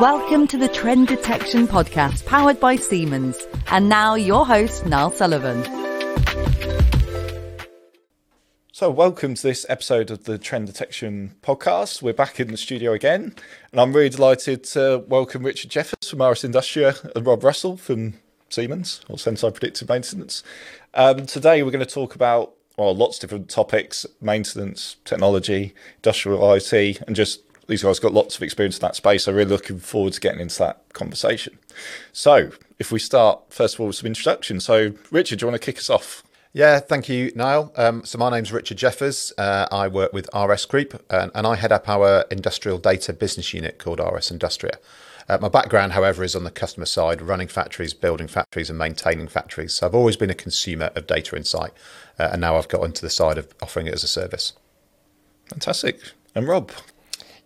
Welcome to the Trend Detection Podcast powered by Siemens. And now your host, Niall Sullivan. So, welcome to this episode of the Trend Detection Podcast. We're back in the studio again, and I'm really delighted to welcome Richard Jeffers from RS Industria and Rob Russell from Siemens or Senseye Predictive Maintenance. Um, today, we're going to talk about well, lots of different topics maintenance, technology, industrial IoT, and just these guys got lots of experience in that space. I'm really looking forward to getting into that conversation. So, if we start first of all with some introduction. So, Richard, do you want to kick us off? Yeah, thank you, Niall. Um, so my name's Richard Jeffers. Uh, I work with RS Group, and, and, I head up our industrial data business unit called RS Industria. Uh, my background, however, is on the customer side, running factories, building factories, and maintaining factories. So I've always been a consumer of data insight, uh, and now I've got onto the side of offering it as a service. Fantastic. And Rob,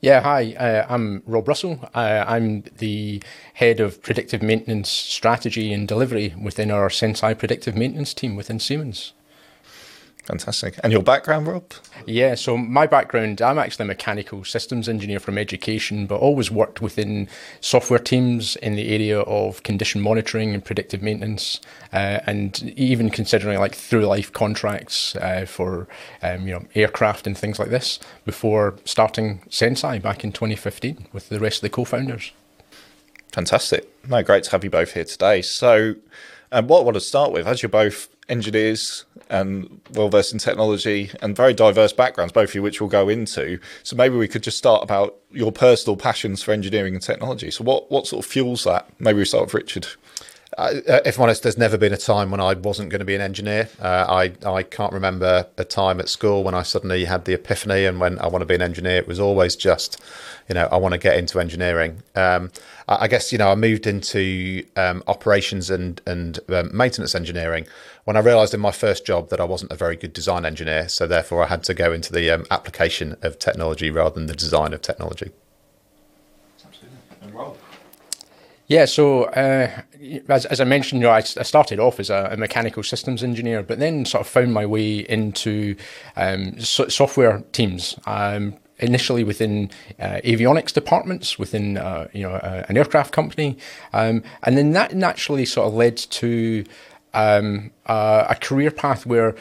yeah, hi, uh, I'm Rob Russell. Uh, I'm the head of predictive maintenance strategy and delivery within our Senseye predictive maintenance team within Siemens. Fantastic. And your background, Rob? Yeah, so my background, I'm actually a mechanical systems engineer from education, but always worked within software teams in the area of condition monitoring and predictive maintenance, uh, and even considering like through life contracts uh, for um, you know aircraft and things like this before starting Senseye back in 2015 with the rest of the co-founders. Fantastic. No, great to have you both here today. So, um, what I want to start with, as you're both engineers um, and well versed in technology and very diverse backgrounds, both of you, which we'll go into. So maybe we could just start about your personal passions for engineering and technology. So what what sort of fuels that? Maybe we start with Richard. Uh, if I'm honest, there's never been a time when I wasn't going to be an engineer. Uh, I I can't remember a time at school when I suddenly had the epiphany and when I want to be an engineer. It was always just, you know, I want to get into engineering. Um, I, I, guess you know I moved into um, operations and and um, maintenance engineering when I realised in my first job that I wasn't a very good design engineer. So therefore, I had to go into the um, application of technology rather than the design of technology. Yeah, so uh, as, as I mentioned, you know, I, I started off as a, a, mechanical systems engineer, but then sort of found my way into um, so, software teams. Um, initially within uh, avionics departments within uh, you know uh, an aircraft company, um, and then that naturally sort of led to um, a career path where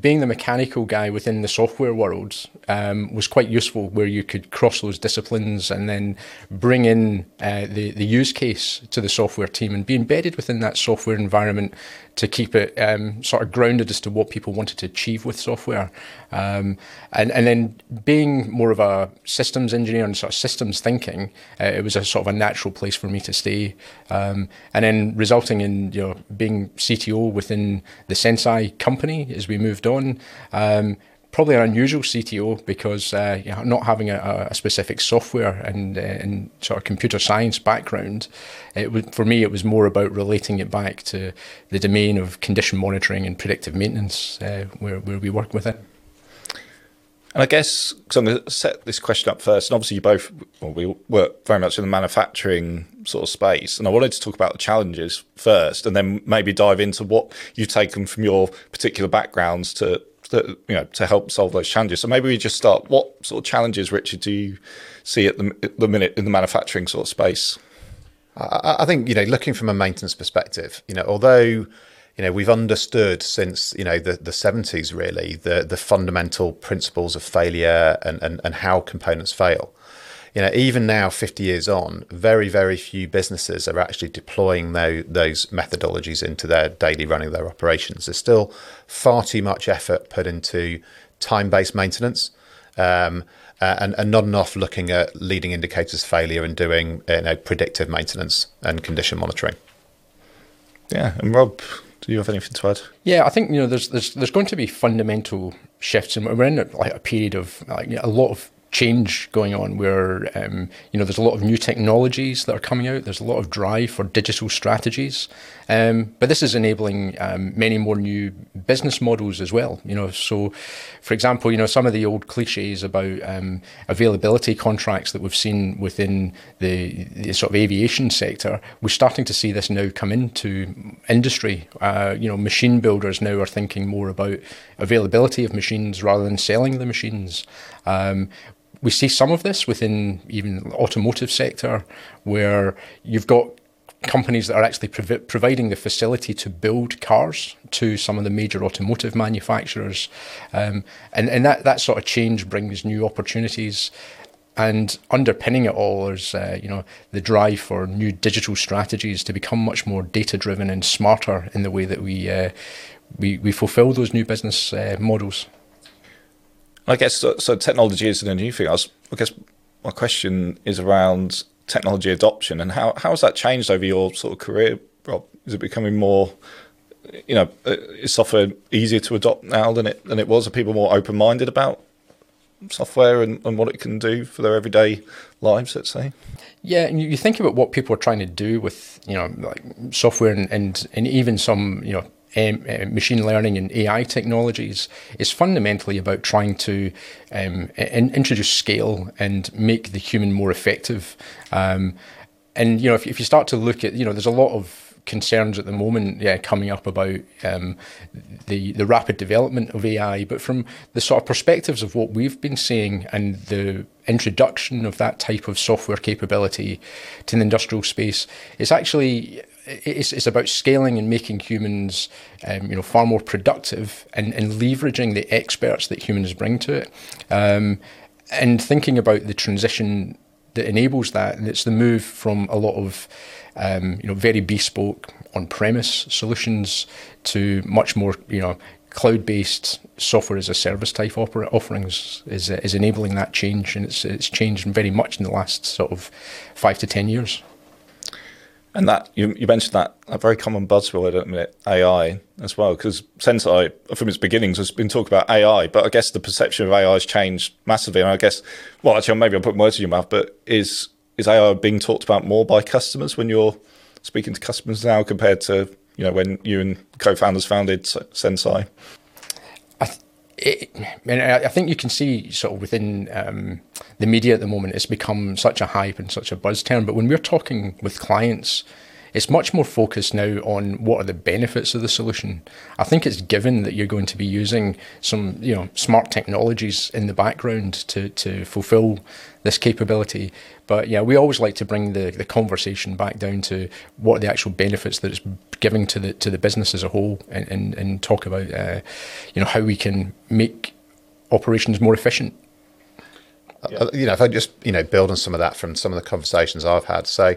being the mechanical guy within the software world um, was quite useful, where you could cross those disciplines and then bring in uh, the the use case to the software team and be embedded within that software environment to keep it um, sort of grounded as to what people wanted to achieve with software, um, and and then being more of a systems engineer and sort of systems thinking, uh, it was a sort of a natural place for me to stay, um, and then resulting in you know being CTO within the Senseye company as we moved on. Um, probably an unusual CTO because uh, you know, not having a, a, specific software and, uh, and sort of computer science background, it was, for me it was more about relating it back to the domain of condition monitoring and predictive maintenance uh, where, where we work with it. And I guess, because I'm going to set this question up first, and obviously you both, well, we work very much in the manufacturing sort of space, and I wanted to talk about the challenges first, and then maybe dive into what you've taken from your particular backgrounds to, to you know, to help solve those challenges. So maybe we just start. What sort of challenges, Richard, do you see at the, at the minute in the manufacturing sort of space? I, I think you know, looking from a maintenance perspective, you know, although you know we've understood since you know the, the 70s really the the fundamental principles of failure and, and, and how components fail. You know even now 50 years on very very few businesses are actually deploying those, those methodologies into their daily running of their operations. There's still far too much effort put into time-based maintenance um, and, and not enough looking at leading indicators failure and doing you know, predictive maintenance and condition monitoring. Yeah and rob do you have anything to add? Yeah, I think you know there's there's there's going to be fundamental shifts, and we're in like a period of like a lot of change going on where um, you know there's a lot of new technologies that are coming out. There's a lot of drive for digital strategies. Um, but this is enabling um, many more new business models as well you know. So for example you know some of the old cliches about um, availability contracts that we've seen within the, the, sort of aviation sector we're starting to see this now come into industry. Uh, you know machine builders now are thinking more about availability of machines rather than selling the machines. Um, we see some of this within even automotive sector, where you've got companies that are actually prov- providing the facility to build cars to some of the major automotive manufacturers, um, and and that that sort of change brings new opportunities. And underpinning it all is, uh, you know, the drive for new digital strategies to become much more data driven and smarter in the way that we uh, we, we fulfill those new business uh, models. I guess so, so, Technology isn't a new thing. I, was, I guess my question is around technology adoption and how how has that changed over your sort of career, Rob? Is it becoming more, you know, uh, is software easier to adopt now than it than it was? Are people more open minded about software and, and what it can do for their everyday lives? Let's say. Yeah, and you think about what people are trying to do with you know like software and and, and even some you know um, uh, machine learning and AI technologies is fundamentally about trying to um, in, introduce scale and make the human more effective. Um, and you know, if, if you start to look at, you know, there's a lot of concerns at the moment yeah, coming up about um, the the rapid development of AI, but from the sort of perspectives of what we've been seeing and the introduction of that type of software capability to the industrial space, it's actually it's, it's about scaling and making humans, um, you know, far more productive and, and leveraging the experts that humans bring to it, um, and thinking about the transition that enables that. And it's the move from a lot of, um, you know, very bespoke on-premise solutions to much more, you know, cloud-based software as a service type offerings is is enabling that change, and it's it's changed very much in the last sort of five to ten years. And that you, you mentioned that a very common buzzword at the minute, AI as well, because Senseye from its beginnings has been talking about AI, but I guess the perception of AI has changed massively. And I guess, well, actually, maybe I'm putting words in your mouth, but is is AI being talked about more by customers when you're speaking to customers now compared to you know when you and co-founders founded Senseye? It, and I think you can see sort of within um, the media at the moment, it's become such a hype and such a buzz term. But when we're talking with clients, it's much more focused now on what are the benefits of the solution. I think it's given that you're going to be using some, you know, smart technologies in the background to to fulfill this capability. But yeah, we always like to bring the, the conversation back down to what are the actual benefits that it's giving to the to the business as a whole, and and, and talk about uh, you know how we can make operations more efficient. Uh, you know, if I just you know build on some of that from some of the conversations I've had, so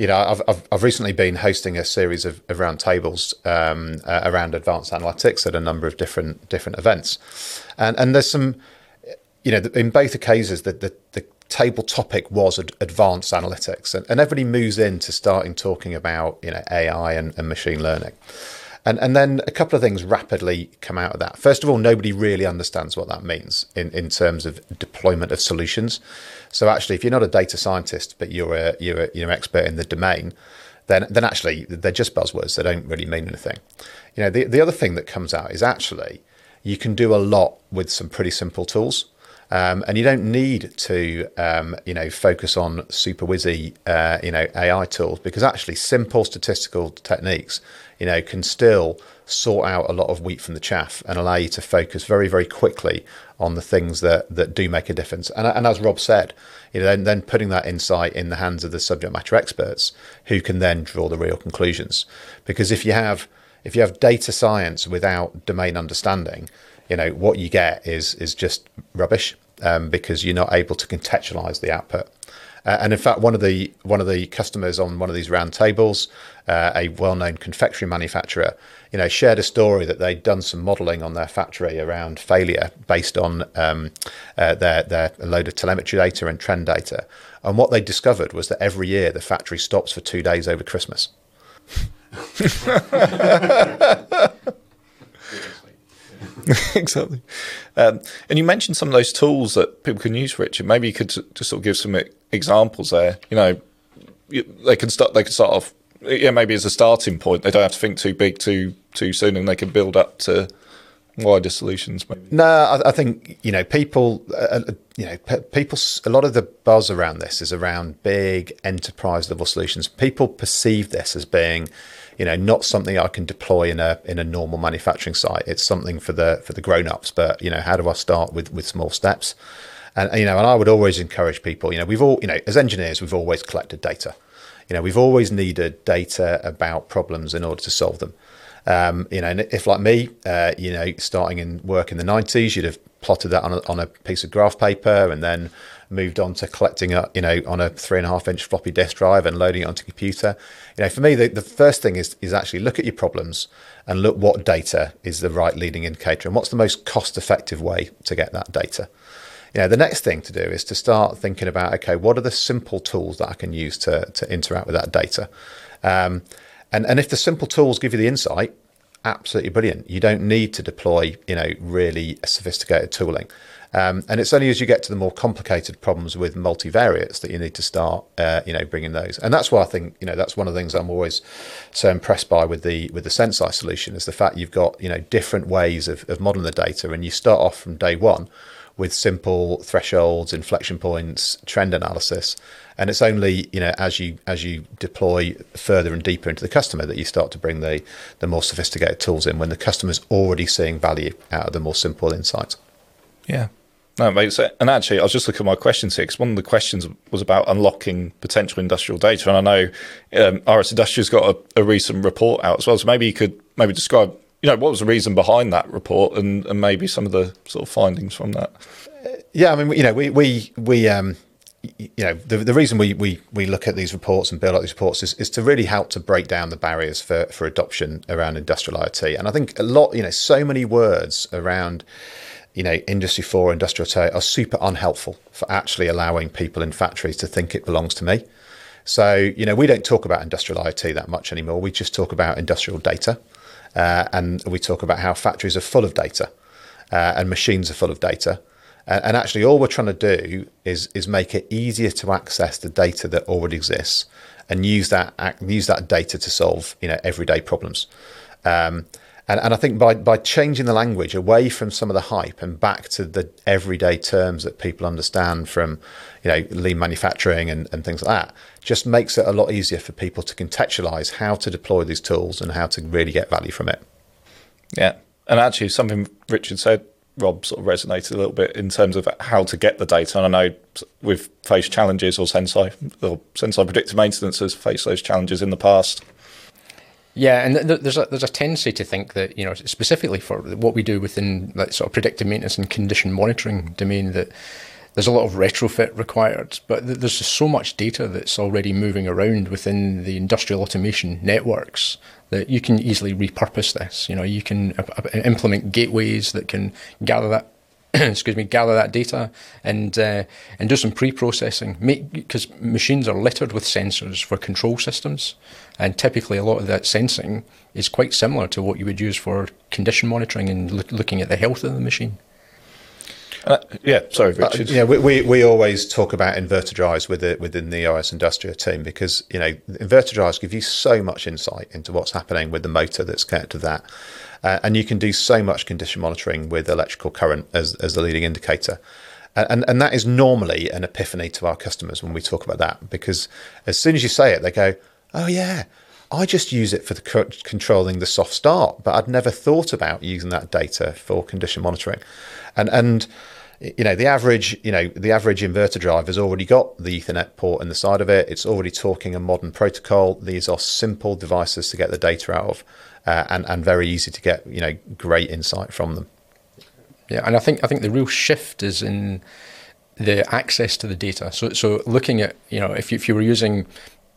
you know, I've, I've, I've, recently been hosting a series of, of roundtables um, uh, around advanced analytics at a number of different different events, and and there's some, you know, in both cases the the, the table topic was ad- advanced analytics, and, and everybody moves into starting talking about you know AI and, and machine learning. And, and then a couple of things rapidly come out of that. First of all, nobody really understands what that means in, in terms of deployment of solutions. So actually, if you're not a data scientist, but you're a, you're a, you're an expert in the domain, then then actually they're just buzzwords. They don't really mean anything. You know, the, the other thing that comes out is actually you can do a lot with some pretty simple tools. Um, and you don't need to, um, you know, focus on super whizzy, uh, you know, AI tools because actually simple statistical techniques, you know, can still sort out a lot of wheat from the chaff and allow you to focus very, very quickly on the things that that do make a difference. And, and as Rob said, you know, then, then putting that insight in the hands of the subject matter experts who can then draw the real conclusions. Because if you have if you have data science without domain understanding, you know what you get is is just rubbish um, because you're not able to contextualize the output. Uh, and in fact, one of the one of the customers on one of these roundtables, uh, a well-known confectionery manufacturer, you know, shared a story that they'd done some modelling on their factory around failure based on um, uh, their their load of telemetry data and trend data. And what they discovered was that every year the factory stops for two days over Christmas. exactly. Um, and you mentioned some of those tools that people can use, Richard. Maybe you could just sort of give some examples there. You know, they can start. They can start off. Yeah, maybe as a starting point, they don't have to think too big too too soon, and they can build up to wider solutions. Maybe. No, I, I think you know people. Uh, uh you know, people. A lot of the buzz around this is around big enterprise level solutions. People perceive this as being you know not something I can deploy in a in a normal manufacturing site. It's something for the for the grown ups. But you know, how do I start with with small steps? And you know, and I would always encourage people. You know, we've all, you know, as engineers, we've always collected data. You know, we've always needed data about problems in order to solve them. Um, you know, if like me, uh, you know, starting in work in the '90s, you'd have plotted that on a, on a piece of graph paper and then moved on to collecting it, you know, on a three and a half inch floppy disk drive and loading it onto a computer. You know, for me, the, the first thing is is actually look at your problems and look what data is the right leading indicator and what's the most cost effective way to get that data. You know, the next thing to do is to start thinking about okay, what are the simple tools that I can use to to interact with that data. Um, and and if the simple tools give you the insight, absolutely brilliant. You don't need to deploy, you know, really sophisticated tooling. Um, and it's only as you get to the more complicated problems with multivariates that you need to start, uh, you know, bringing those. And that's why I think, you know, that's one of the things I'm always so impressed by with the with the Senseye solution is the fact you've got, you know, different ways of, of modeling the data, and you start off from day one with simple thresholds, inflection points, trend analysis, and it's only you know as you as you deploy further and deeper into the customer that you start to bring the the more sophisticated tools in when the customer's already seeing value out of the more simple insights. Yeah, it makes sense. And actually, I was just looking at my questions here because one of the questions was about unlocking potential industrial data. And I know um, RS Industria's got a, a, recent report out as well. So maybe you could maybe describe, you know, what was the reason behind that report and, and maybe some of the sort of findings from that. Yeah, I mean, you know, we we we um, you know, the, the reason we, we, we look at these reports and build out these reports is, is to really help to break down the barriers for, for adoption around industrial IoT. And I think a lot, you know, so many words around you know, Industry 4, Industrial IoT are super unhelpful for actually allowing people in factories to think it belongs to me. So, you know, we don't talk about industrial IoT that much anymore. We just talk about industrial data. Uh, and we talk about how factories are full of data uh, and machines are full of data. And, and actually, all we're trying to do is, is make it easier to access the data that already exists and use that, use that data to solve, you know, everyday problems. Um, and, and I think by, by changing the language away from some of the hype and back to the everyday terms that people understand from, you know, lean manufacturing and, and things like that, just makes it a lot easier for people to contextualize how to deploy these tools and how to really get value from it. Yeah. And actually, something Richard said, Rob, sort of resonated a little bit in terms of how to get the data. And I know we've faced challenges, or Senseye, or Senseye Predictive Maintenance has faced those challenges in the past. Yeah, and th- there's a there's a tendency to think that you know specifically for what we do within that sort of predictive maintenance and condition monitoring domain that there's a lot of retrofit required, but th- there's just so much data that's already moving around within the industrial automation networks that you can easily repurpose this. You know, you can uh, uh implement gateways that can gather that excuse me, gather that data and uh, and do some pre-processing. Because machines are littered with sensors for control systems, and typically a lot of that sensing is quite similar to what you would use for condition monitoring and lo- looking at the health of the machine. Uh, yeah, sorry, uh, Richard. Uh, yeah, we, we, we always talk about inverter drives with it within the RS Industria team because you know inverter drives give you so much insight into what's happening with the motor that's connected to that. Uh, and you can do so much condition monitoring with electrical current as, as the leading indicator. And, and that is normally an epiphany to our customers when we talk about that, because as soon as you say it, they go, oh, yeah, I just use it for the controlling the soft start, but I'd never thought about using that data for condition monitoring. And, and, you know the average you know the average inverter drive has already got the ethernet port in the side of it it's already talking a modern protocol these are simple devices to get the data out of uh, and and very easy to get you know great insight from them. Yeah, and I think I think the real shift is in the access to the data. So so looking at you know if you, if you were using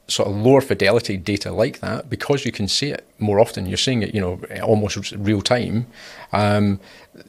sort of lower fidelity data like that because you can see it more often you're seeing it you know almost real time um,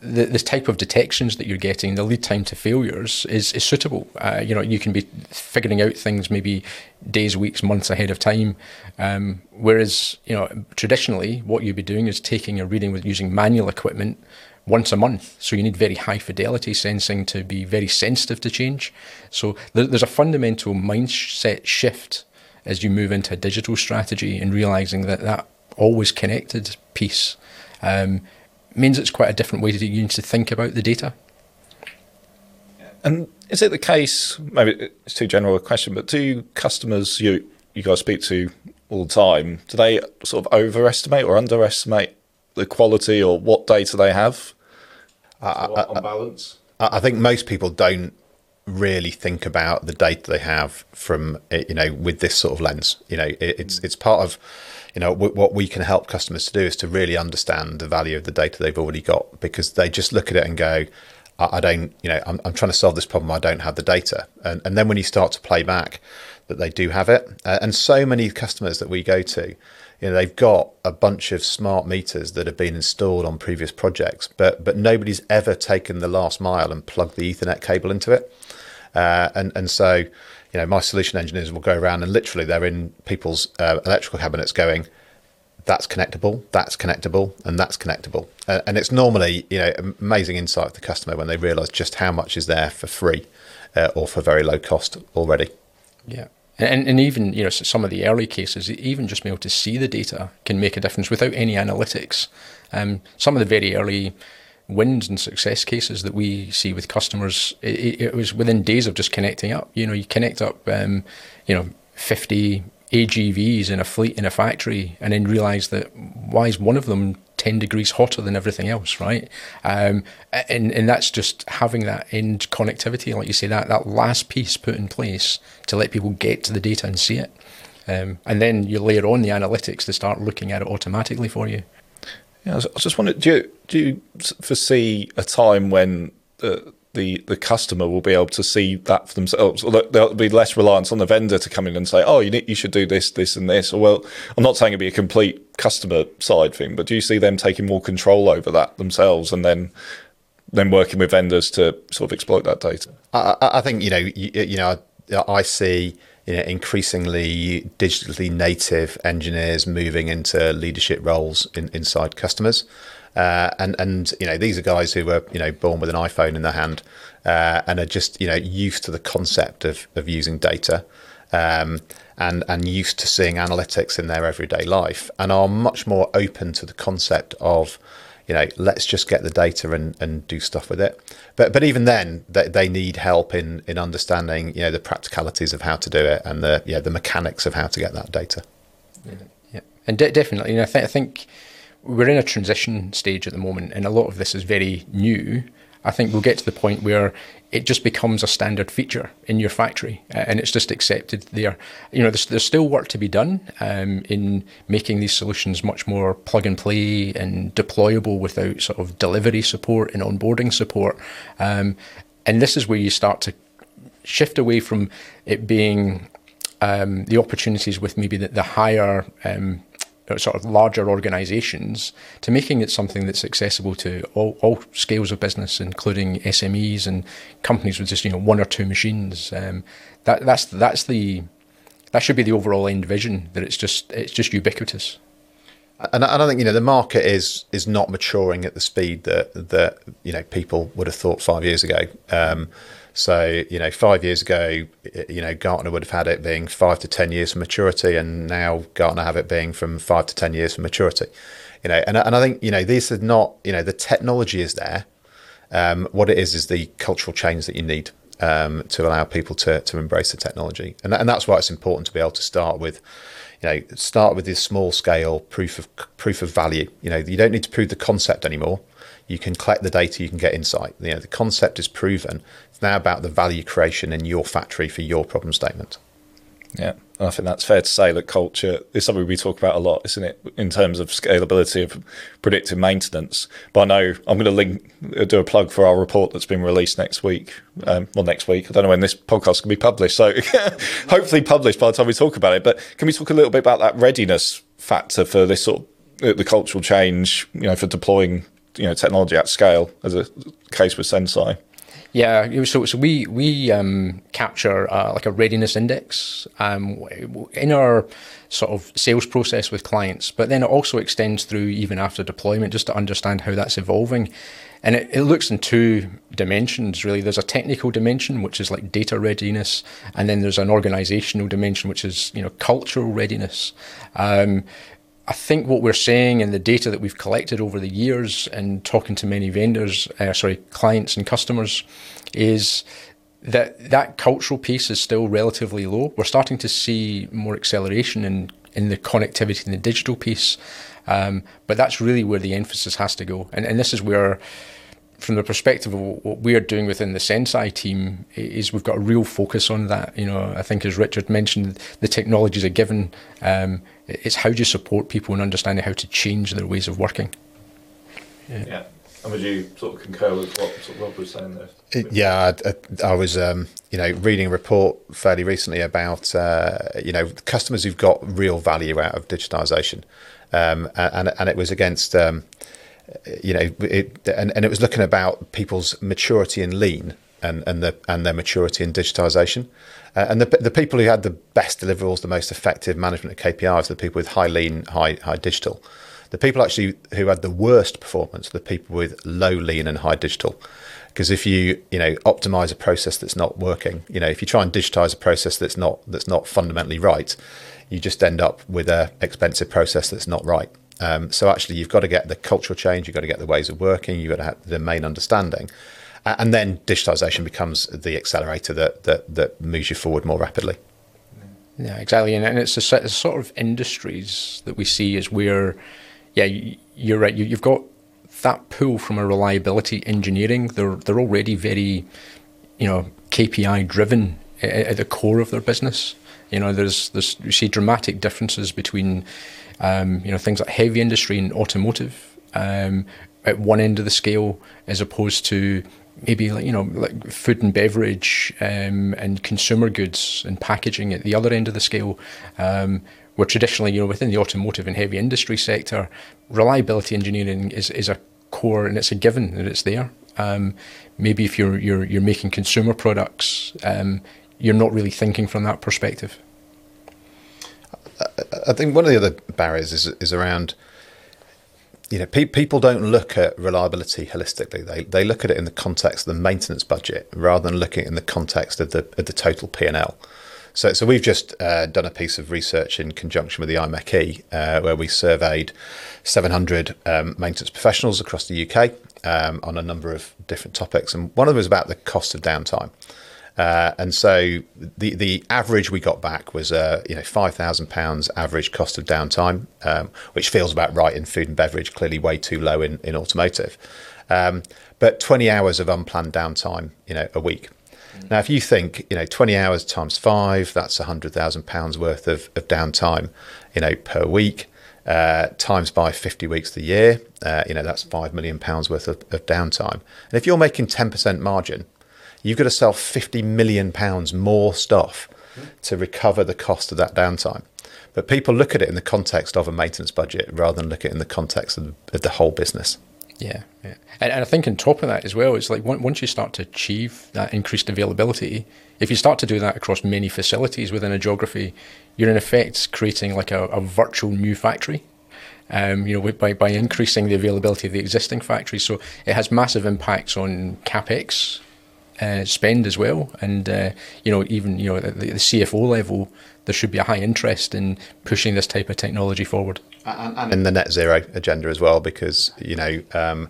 the, type of detections that you're getting the lead time to failures is, is suitable uh, you know you can be figuring out things maybe days weeks months ahead of time um, whereas you know traditionally what you'd be doing is taking a reading with using manual equipment once a month. So you need very high fidelity sensing to be very sensitive to change. So there's a fundamental mindset shift as you move into a digital strategy and realizing that that always connected piece um, means it's quite a different way to you need to think about the data. And is it the case? Maybe it's too general a question, but do customers you you guys speak to all the time do they sort of overestimate or underestimate the quality or what data they have uh, on balance? I think most people don't really think about the data they have from you know with this sort of lens. You know, it, it's it's part of you know what we can help customers to do is to really understand the value of the data they've already got because they just look at it and go I, don't you know I'm, I'm trying to solve this problem i don't have the data and, and then when you start to play back that they do have it uh, and so many customers that we go to you know they've got a bunch of smart meters that have been installed on previous projects but but nobody's ever taken the last mile and plugged the ethernet cable into it uh, and and so you know, my solution engineers will go around and literally they're in people's uh, electrical cabinets going, that's connectable, that's connectable, and that's connectable. Uh, and it's normally, you know, amazing insight for the customer when they realise just how much is there for free uh, or for very low cost already. Yeah. And, and even you know some of the early cases, even just being able to see the data can make a difference without any analytics. Um, some of the very early wins and success cases that we see with customers, it, it, was within days of just connecting up. You know, you connect up, um, you know, 50 AGVs in a fleet in a factory and then realize that why is one of them 10 degrees hotter than everything else, right? Um, and, and that's just having that end connectivity, like you say, that, that last piece put in place to let people get to the data and see it. Um, and then you layer on the analytics to start looking at it automatically for you. Yeah, I just wondering, do you, do you foresee a time when the, the the customer will be able to see that for themselves? There'll be less reliance on the vendor to come in and say, "Oh, you need, you should do this, this, and this." Or well, I'm not saying it'd be a complete customer side thing, but do you see them taking more control over that themselves, and then then working with vendors to sort of exploit that data? I, I think you know you, you know I see you know, increasingly digitally native engineers moving into leadership roles in, inside customers. Uh, and and you know these are guys who were you know born with an iPhone in their hand uh, and are just you know used to the concept of of using data um, and and used to seeing analytics in their everyday life and are much more open to the concept of you know, let's just get the data and, and do stuff with it. But but even then, they, they need help in in understanding you know the practicalities of how to do it and the yeah the mechanics of how to get that data. Yeah, yeah. and de- definitely, you know, I, th- I think we're in a transition stage at the moment, and a lot of this is very new. I think we'll get to the point where it just becomes a standard feature in your factory, uh, and it's just accepted there. You know, there's, there's still work to be done um, in making these solutions much more plug and play and deployable without sort of delivery support and onboarding support. Um, and this is where you start to shift away from it being um, the opportunities with maybe the, the higher um, sort of larger organisations to making it something that's accessible to all, all scales of business, including SMEs and companies with just you know one or two machines. Um, that that's that's the that should be the overall end vision. That it's just it's just ubiquitous. And I think you know the market is is not maturing at the speed that that you know people would have thought five years ago. Um, so, you know, five years ago, you know, Gartner would have had it being five to 10 years for maturity, and now Gartner have it being from five to 10 years for maturity. You know, and, and I think, you know, these are not, you know, the technology is there. Um, what it is is the cultural change that you need um, to allow people to, to embrace the technology. And, and that's why it's important to be able to start with, you know, start with this small scale proof of proof of value. You know, you don't need to prove the concept anymore. You can collect the data, you can get insight. You know, the concept is proven. It's now about the value creation in your factory for your problem statement. Yeah, and I think that's fair to say that culture is something we talk about a lot, isn't it, in terms of scalability of predictive maintenance. But I know I'm going to link, do a plug for our report that's been released next week. Um, well, next week. I don't know when this podcast can be published, so hopefully published by the time we talk about it. But can we talk a little bit about that readiness factor for this sort of the cultural change, you know, for deploying you know technology at scale, as a case with Senseye. Yeah, so so we we um, capture uh, like a readiness index um, in our sort of sales process with clients, but then it also extends through even after deployment, just to understand how that's evolving. And it, it looks in two dimensions really. There's a technical dimension, which is like data readiness, and then there's an organizational dimension, which is you know cultural readiness. Um, I think what we're saying in the data that we've collected over the years and talking to many vendors, uh, sorry, clients and customers, is that that cultural piece is still relatively low. We're starting to see more acceleration in in the connectivity and the digital piece, um, but that's really where the emphasis has to go. And and this is where from the perspective of what we're doing within the Senseye team, is we've got a real focus on that. You know, I think as Richard mentioned, the technologies are given. Um, it's how do you support people in understanding how to change their ways of working. Yeah. yeah. And would you sort of concur with what sort of Rob was saying there? Yeah, I, I was, um, you know, reading a report fairly recently about, uh, you know, customers who've got real value out of digitisation, um, and and it was against, um, you know, it, and and it was looking about people's maturity in lean and and and their maturity in digitisation. Uh, and the, the people who had the best deliverables, the most effective management of KPIs, the people with high lean, high high digital. The people actually who had the worst performance, the people with low lean and high digital. Because if you you know optimize a process that's not working, you know if you try and digitize a process that's not that's not fundamentally right, you just end up with a expensive process that's not right. Um, so actually, you've got to get the cultural change, you've got to get the ways of working, you've got to have the main understanding, and then digitization becomes the accelerator that that, that moves you forward more rapidly. Yeah, exactly, and, and it's a, sort of industries that we see as where yeah, you're right. You, have got that pull from a reliability engineering. They're they're already very, you know, KPI driven at, at the core of their business. You know, there's there's you see dramatic differences between, um, you know, things like heavy industry and automotive um, at one end of the scale, as opposed to maybe like you know like food and beverage um, and consumer goods and packaging at the other end of the scale. Um, where traditionally, you know, within the automotive and heavy industry sector, reliability engineering is, is a core and it's a given that it's there. Um, maybe if you're you're you're making consumer products, um, you're not really thinking from that perspective. I think one of the other barriers is is around. You know, pe- people don't look at reliability holistically. They they look at it in the context of the maintenance budget rather than looking in the context of the of the total P and L. So, so we've just uh, done a piece of research in conjunction with the IMechE, uh, where we surveyed 700 um, maintenance professionals across the UK um, on a number of different topics, and one of them was about the cost of downtime. Uh, and so the the average we got back was uh, you know five thousand pounds average cost of downtime, um, which feels about right in food and beverage. Clearly, way too low in in automotive, um, but twenty hours of unplanned downtime, you know, a week. Now, if you think, you know, 20 hours times five, that's £100,000 worth of, of downtime, you know, per week, uh, times by 50 weeks of the year, uh, you know, that's £5 million worth of, of downtime. And if you're making 10% margin, you've got to sell £50 million more stuff to recover the cost of that downtime. But people look at it in the context of a maintenance budget rather than look at it in the context of, of the whole business. Yeah, yeah. And, and I think on top of that as well, it's like once you start to achieve that increased availability, if you start to do that across many facilities within a geography, you're in effect creating like a, a virtual new factory. Um, you know, by, by increasing the availability of the existing factory. So it has massive impacts on capex uh, spend as well. And uh, you know, even you know, at the, the, CFO level, there should be a high interest in pushing this type of technology forward and, and in the net zero agenda as well, because you know. Um,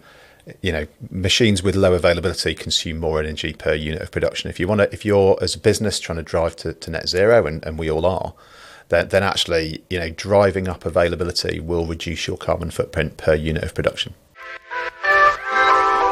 you know, machines with low availability consume more energy per unit of production. If you want to, if you're as a business trying to drive to, to net zero, and, and we all are, then, then actually, you know, driving up availability will reduce your carbon footprint per unit of production.